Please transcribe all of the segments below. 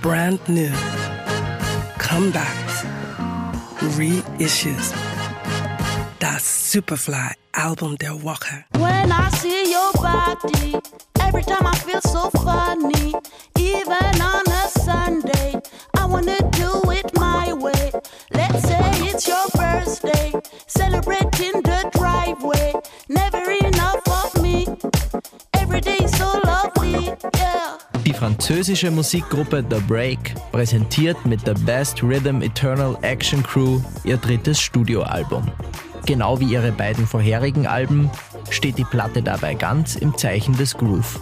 brand new, comebacks, reissues. Das Superfly Album der Woche. When I see your body, every time I feel so funny. Even on a Sunday, I wanna do it my way. Let's say it's your Die französische Musikgruppe The Break präsentiert mit The Best Rhythm Eternal Action Crew ihr drittes Studioalbum. Genau wie ihre beiden vorherigen Alben steht die Platte dabei ganz im Zeichen des Groove.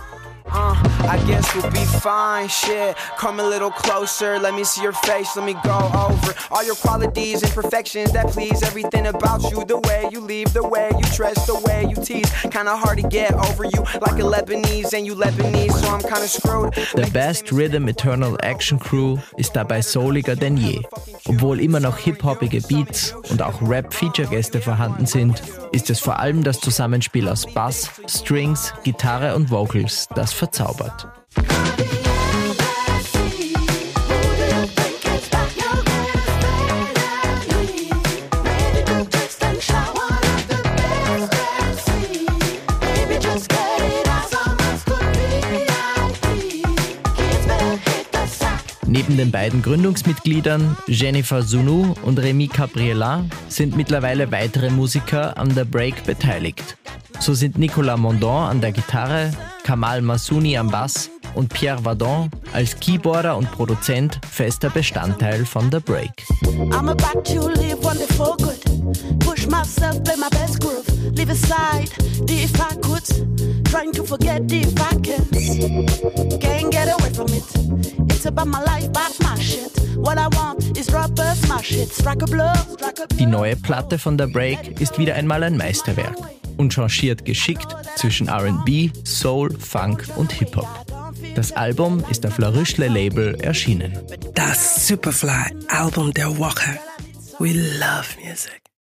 I guess we'll be fine. Shit, come a little closer. Let me see your face. Let me go over all your qualities and perfections that please everything about you. The way you leave, the way you dress, the way you tease. Kinda hard to get over you, like a Lebanese and you Lebanese, so I'm kinda screwed. The Best Rhythm Eternal Action Crew ist dabei souliger denn je. Obwohl immer noch hip-hoppige Beats und auch Rap-Feature-Gäste vorhanden sind, ist es vor allem das Zusammenspiel aus Bass, Strings, Gitarre und Vocals, das verzaubert. Neben den beiden Gründungsmitgliedern Jennifer Sunu und Remy Capriela sind mittlerweile weitere Musiker an der Break beteiligt. So sind Nicolas Mondon an der Gitarre, Kamal Massouni am Bass und Pierre Vadon als Keyboarder und Produzent fester Bestandteil von The Break. I'm about to live for good. Push myself, play my best groove. Leave aside the if I could. Trying to forget the if I can. Can't get away from it. It's about my life, about my shit. What I want is drop a smash it. Strike a blow, strike a Die neue Platte von The Break ist wieder einmal ein Meisterwerk und changiert geschickt zwischen RB, Soul, Funk und Hip-Hop. Das Album ist auf La Ruchle Label erschienen. Das Superfly Album der Woche. We love music.